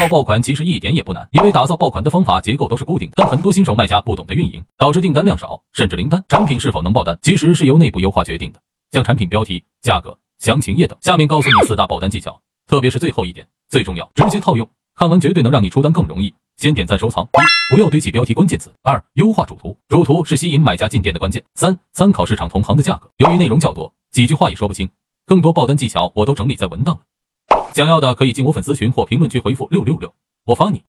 造爆款其实一点也不难，因为打造爆款的方法结构都是固定的，但很多新手卖家不懂得运营，导致订单量少，甚至零单。产品是否能爆单，其实是由内部优化决定的，像产品标题、价格、详情页等。下面告诉你四大爆单技巧，特别是最后一点最重要，直接套用，看完绝对能让你出单更容易。先点赞收藏。一、不要堆起标题关键词。二、优化主图，主图是吸引买家进店的关键。三、参考市场同行的价格。由于内容较多，几句话也说不清，更多爆单技巧我都整理在文档了。想要的可以进我粉丝群或评论区回复六六六，我发你。